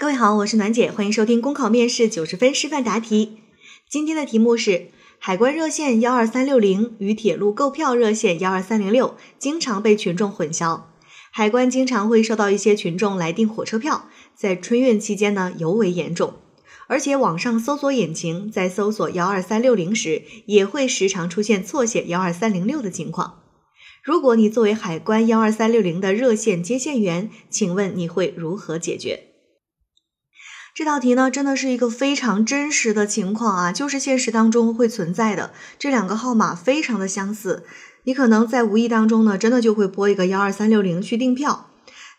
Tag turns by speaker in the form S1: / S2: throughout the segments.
S1: 各位好，我是暖姐，欢迎收听公考面试九十分示范答题。今天的题目是：海关热线幺二三六零与铁路购票热线幺二三零六经常被群众混淆。海关经常会收到一些群众来订火车票，在春运期间呢尤为严重。而且网上搜索引擎在搜索幺二三六零时，也会时常出现错写幺二三零六的情况。如果你作为海关幺二三六零的热线接线员，请问你会如何解决？这道题呢，真的是一个非常真实的情况啊，就是现实当中会存在的。这两个号码非常的相似，你可能在无意当中呢，真的就会拨一个幺二三六零去订票。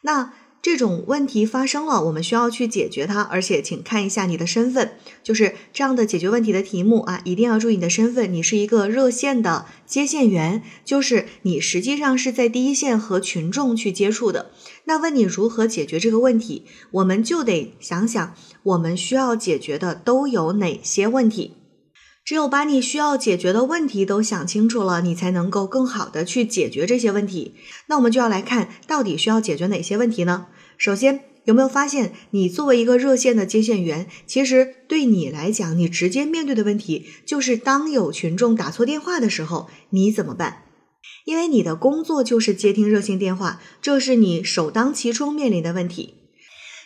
S1: 那这种问题发生了，我们需要去解决它，而且请看一下你的身份，就是这样的解决问题的题目啊，一定要注意你的身份，你是一个热线的接线员，就是你实际上是在第一线和群众去接触的。那问你如何解决这个问题，我们就得想想我们需要解决的都有哪些问题。只有把你需要解决的问题都想清楚了，你才能够更好的去解决这些问题。那我们就要来看到底需要解决哪些问题呢？首先，有没有发现你作为一个热线的接线员，其实对你来讲，你直接面对的问题就是当有群众打错电话的时候，你怎么办？因为你的工作就是接听热线电话，这是你首当其冲面临的问题。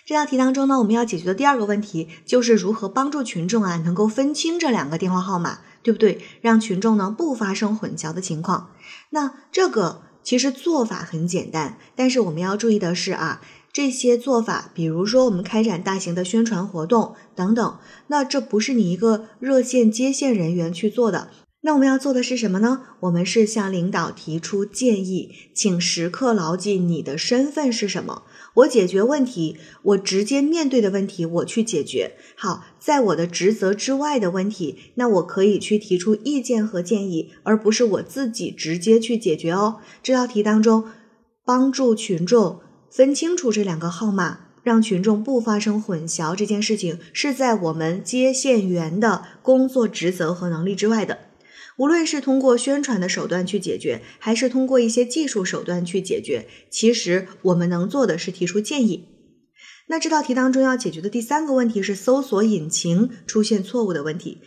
S1: 这道题当中呢，我们要解决的第二个问题就是如何帮助群众啊能够分清这两个电话号码，对不对？让群众呢不发生混淆的情况。那这个其实做法很简单，但是我们要注意的是啊，这些做法，比如说我们开展大型的宣传活动等等，那这不是你一个热线接线人员去做的。那我们要做的是什么呢？我们是向领导提出建议，请时刻牢记你的身份是什么。我解决问题，我直接面对的问题，我去解决。好，在我的职责之外的问题，那我可以去提出意见和建议，而不是我自己直接去解决哦。这道题当中，帮助群众分清楚这两个号码，让群众不发生混淆，这件事情是在我们接线员的工作职责和能力之外的。无论是通过宣传的手段去解决，还是通过一些技术手段去解决，其实我们能做的是提出建议。那这道题当中要解决的第三个问题是搜索引擎出现错误的问题。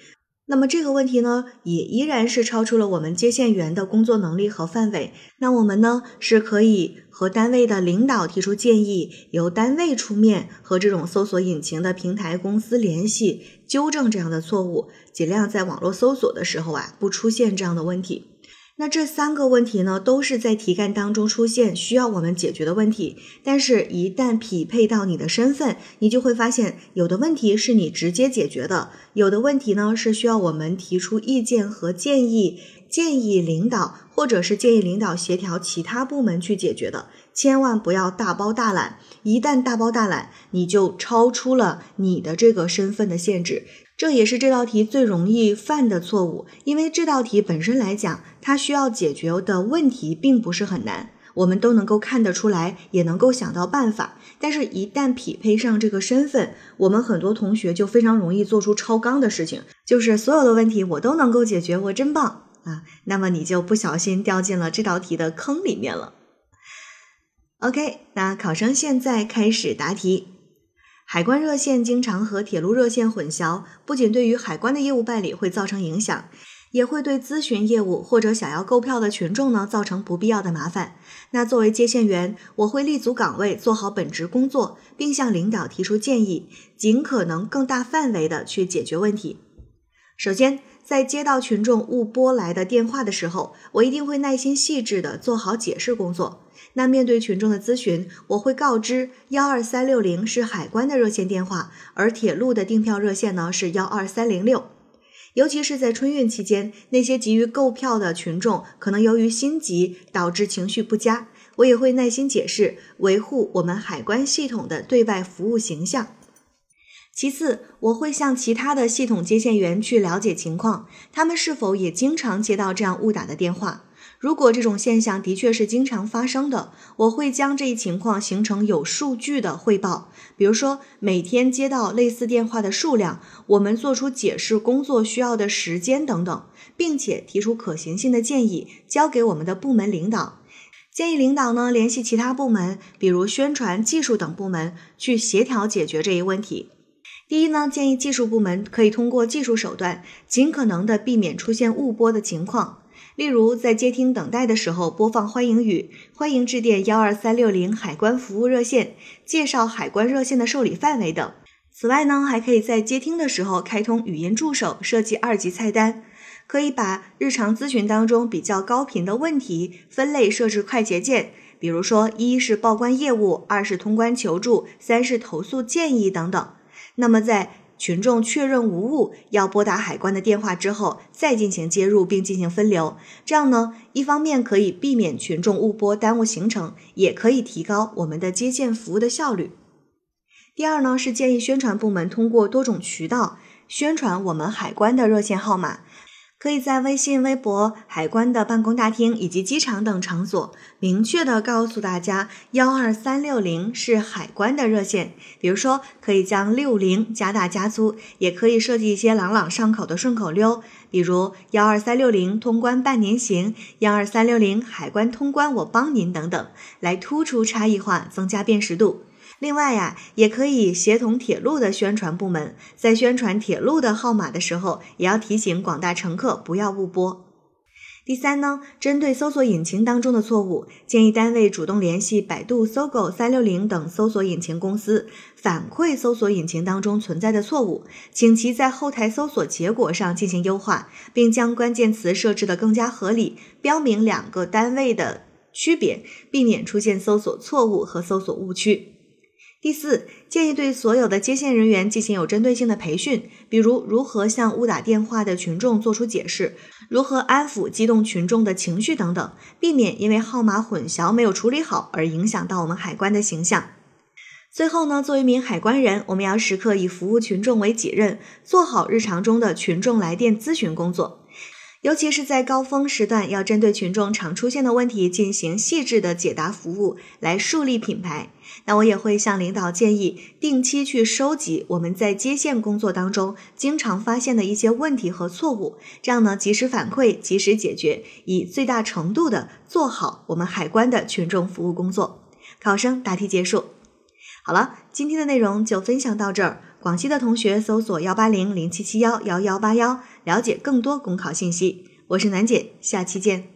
S1: 那么这个问题呢，也依然是超出了我们接线员的工作能力和范围。那我们呢，是可以和单位的领导提出建议，由单位出面和这种搜索引擎的平台公司联系，纠正这样的错误，尽量在网络搜索的时候啊，不出现这样的问题。那这三个问题呢，都是在题干当中出现需要我们解决的问题。但是，一旦匹配到你的身份，你就会发现，有的问题是你直接解决的，有的问题呢是需要我们提出意见和建议，建议领导或者是建议领导协调其他部门去解决的。千万不要大包大揽，一旦大包大揽，你就超出了你的这个身份的限制。这也是这道题最容易犯的错误，因为这道题本身来讲，它需要解决的问题并不是很难，我们都能够看得出来，也能够想到办法。但是，一旦匹配上这个身份，我们很多同学就非常容易做出超纲的事情，就是所有的问题我都能够解决，我真棒啊！那么你就不小心掉进了这道题的坑里面了。OK，那考生现在开始答题。海关热线经常和铁路热线混淆，不仅对于海关的业务办理会造成影响，也会对咨询业务或者想要购票的群众呢造成不必要的麻烦。那作为接线员，我会立足岗位，做好本职工作，并向领导提出建议，尽可能更大范围的去解决问题。首先，在接到群众误拨来的电话的时候，我一定会耐心细致的做好解释工作。那面对群众的咨询，我会告知幺二三六零是海关的热线电话，而铁路的订票热线呢是幺二三零六。尤其是在春运期间，那些急于购票的群众可能由于心急导致情绪不佳，我也会耐心解释，维护我们海关系统的对外服务形象。其次，我会向其他的系统接线员去了解情况，他们是否也经常接到这样误打的电话。如果这种现象的确是经常发生的，我会将这一情况形成有数据的汇报，比如说每天接到类似电话的数量，我们做出解释工作需要的时间等等，并且提出可行性的建议，交给我们的部门领导。建议领导呢联系其他部门，比如宣传、技术等部门，去协调解决这一问题。第一呢，建议技术部门可以通过技术手段，尽可能的避免出现误播的情况。例如，在接听等待的时候播放欢迎语，欢迎致电幺二三六零海关服务热线，介绍海关热线的受理范围等。此外呢，还可以在接听的时候开通语音助手，设计二级菜单。可以把日常咨询当中比较高频的问题分类设置快捷键，比如说一是报关业务，二是通关求助，三是投诉建议等等。那么在群众确认无误要拨打海关的电话之后，再进行接入并进行分流，这样呢，一方面可以避免群众误拨耽误行程，也可以提高我们的接线服务的效率。第二呢，是建议宣传部门通过多种渠道宣传我们海关的热线号码。可以在微信、微博、海关的办公大厅以及机场等场所，明确的告诉大家，幺二三六零是海关的热线。比如说，可以将六零加大加粗，也可以设计一些朗朗上口的顺口溜，比如幺二三六零通关半年行，幺二三六零海关通关我帮您等等，来突出差异化，增加辨识度。另外呀，也可以协同铁路的宣传部门，在宣传铁路的号码的时候，也要提醒广大乘客不要误拨。第三呢，针对搜索引擎当中的错误，建议单位主动联系百度、搜狗、三六零等搜索引擎公司，反馈搜索引擎当中存在的错误，请其在后台搜索结果上进行优化，并将关键词设置的更加合理，标明两个单位的区别，避免出现搜索错误和搜索误区。第四，建议对所有的接线人员进行有针对性的培训，比如如何向误打电话的群众做出解释，如何安抚激动群众的情绪等等，避免因为号码混淆没有处理好而影响到我们海关的形象。最后呢，作为一名海关人，我们要时刻以服务群众为己任，做好日常中的群众来电咨询工作。尤其是在高峰时段，要针对群众常出现的问题进行细致的解答服务，来树立品牌。那我也会向领导建议，定期去收集我们在接线工作当中经常发现的一些问题和错误，这样呢，及时反馈，及时解决，以最大程度的做好我们海关的群众服务工作。考生答题结束。好了，今天的内容就分享到这儿。广西的同学搜索幺八零零七七幺幺幺八幺，了解更多公考信息。我是楠姐，下期见。